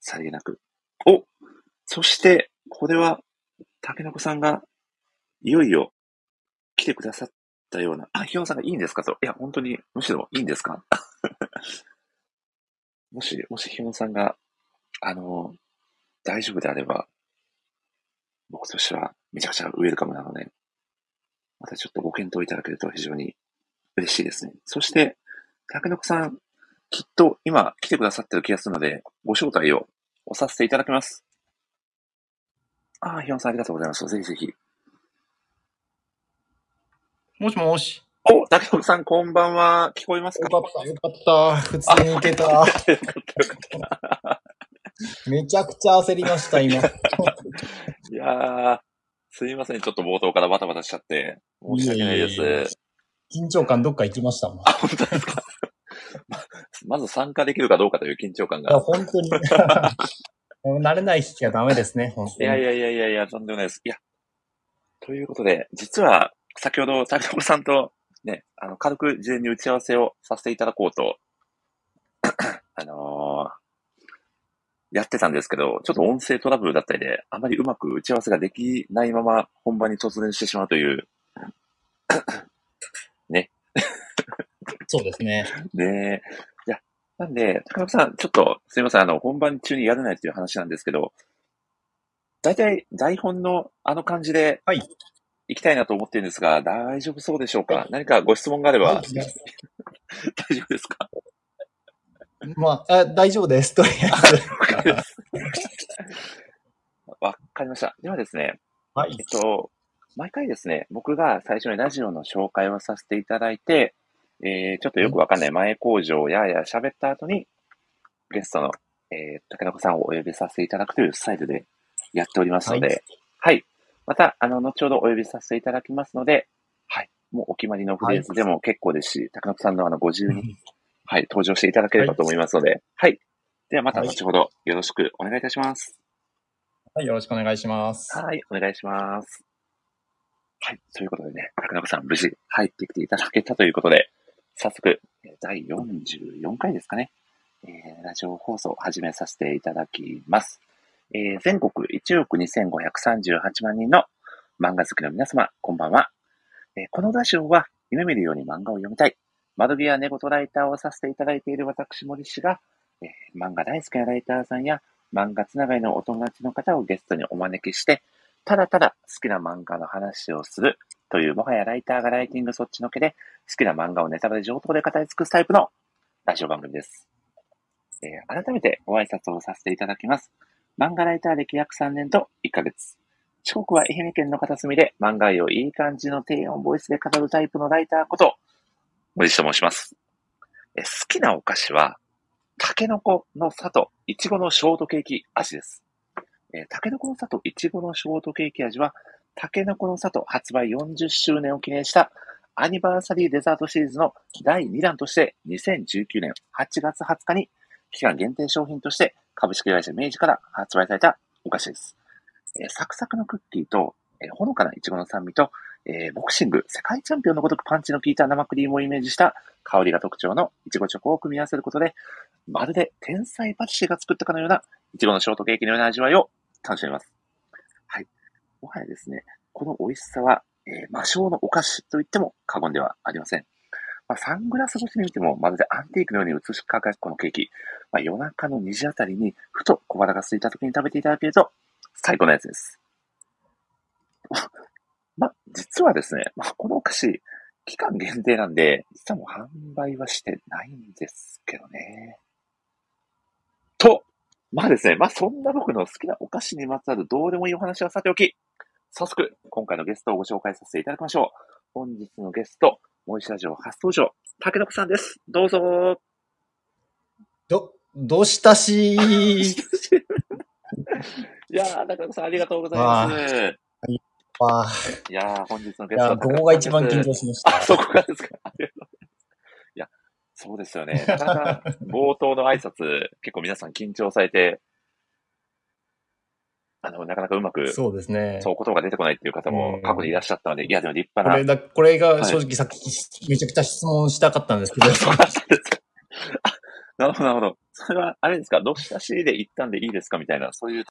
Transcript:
さりげなく。おそして、これは、竹の子さんが、いよいよ、来てくださったような、あ、ひよさんがいいんですかと。いや、本当に、むしろいいんですか？もし、もしひよさんが、あの、大丈夫であれば、僕としてはめちゃくちゃウェルカムなので、またちょっとご検討いただけると非常に嬉しいですね。そして、竹の子さん、きっと今来てくださってる気がするので、ご招待をおさせていただきます。ああ、ひよんさんありがとうございます。ぜひぜひ。もしもし。お、竹の子さんこんばんは。聞こえますか？よかった、よかった。普通に行けた。よかったよかった。めちゃくちゃ焦りました、今。いやー、すいません。ちょっと冒頭からバタバタしちゃって。申し訳ないです。いえい緊張感どっか行きましたもん。いあ、本当ですか？ままず参加できるかどうかという緊張感や、が。本当に。慣れない人はダメですね、本当に。いやいやいやいやいや、とんでもないです。いや、ということで、実は、先ほど、竹所さんと、ね、あの、軽く事前に打ち合わせをさせていただこうと、あのーやってたんですけど、ちょっと音声トラブルだったりで、あまりうまく打ち合わせができないまま本番に突然してしまうという、そうですね。ねなんで、高野さん、ちょっと、すいません、あの、本番中にやらないという話なんですけど、大体、台本のあの感じで、はい。行きたいなと思ってるんですが、大丈夫そうでしょうか？何かご質問があれば、はい 大丈夫ですか？まあ、あ大丈夫です、とりあえず。わかりました。ではですね、はいえっ。と、毎回ですね、僕が最初にラジオの紹介をさせていただいて、えー、ちょっとよくわかんない前工場やや喋った後に、ゲストの、えー、竹中さんをお呼びさせていただくというスタイルでやっておりますので、ははいい。また、あの、後ほどお呼びさせていただきますので、はい。もうお決まりのフレーズでも結構ですし、竹中さんのあの、ご自由に、はい、登場していただければと思いますので、はい。ではまた後ほどよろしくお願いいたします。はい、よろしくお願いします。はい、お願いします。はい、ということでね、竹中さん無事入ってきていただけたということで、早速、第44回ですかね、えーラジオ放送を始めさせていただきます。えー全国1億2538万人の漫画好きの皆様、こんばんは。えーこのラジオは夢見るように漫画を読みたい、窓際寝言ライターをさせていただいている私森氏が、えー漫画大好きなライターさんや漫画つながりのお友達の方をゲストにお招きして、ただただ好きな漫画の話をするという、もはやライターがライティングそっちのけで、好きな漫画をネタバレ上等で語り尽くすタイプのラジオ番組です。えー改めてご挨拶をさせていただきます。漫画ライター歴約3年と1ヶ月。四国は愛媛県の片隅で漫画愛をいい感じの低音ボイスで語るタイプのライターこと、森下と申します。え好きなお菓子は、タケノコの里、いちごのショートケーキ味です。えー、タケノコの里、いちごのショートケーキ味は、タケノコの里発売40周年を記念したアニバーサリーデザートシリーズの第2弾として2019年8月20日に期間限定商品として株式会社明治から発売されたお菓子です。えサクサクのクッキーと、えほのかなイチゴの酸味と、えボクシング世界チャンピオンのごとくパンチの効いた生クリームをイメージした香りが特徴のイチゴチョコを組み合わせることで、まるで天才パティシエが作ったかのようなイチゴのショートケーキのような味わいを楽しめます。もはやですね、この美味しさは、えー魔性のお菓子と言っても過言ではありません。まあ、サングラス越しに見ても、まるでアンティークのように美しく輝くこのケーキ。まあ、夜中の2時あたりに、ふと小腹が空いた時に食べていただけると、最高のやつです。まあ、実はですね、まあ、このお菓子、期間限定なんで、実はもう販売はしてないんですけどね。と、まあですね、まあそんな僕の好きなお菓子にまつわるどうでもいいお話はさておき、早速、今回のゲストをご紹介させていただきましょう。本日のゲスト、森下ラジオ初登場、竹野さんです。どうぞど、どうしたし いやー、竹野さんありがとうございます。わあ、いやー、本日のゲストはここが一番緊張しました。あ、そこがですか。ありがとうございます。いや、そうですよね。なかなか冒頭の挨拶、結構皆さん緊張されて、あの、なかなかうまく、そうそうですね。言葉が出てこないっていう方もうん過去にいらっしゃったので、いや、でも立派な。これだ、これが正直さっきめちゃくちゃ質問したかったんですけど、そうなんですか。あなるほど、なるほど。それは、あれですか、どっしゃしで行ったんでいいですか？みたいな、そういう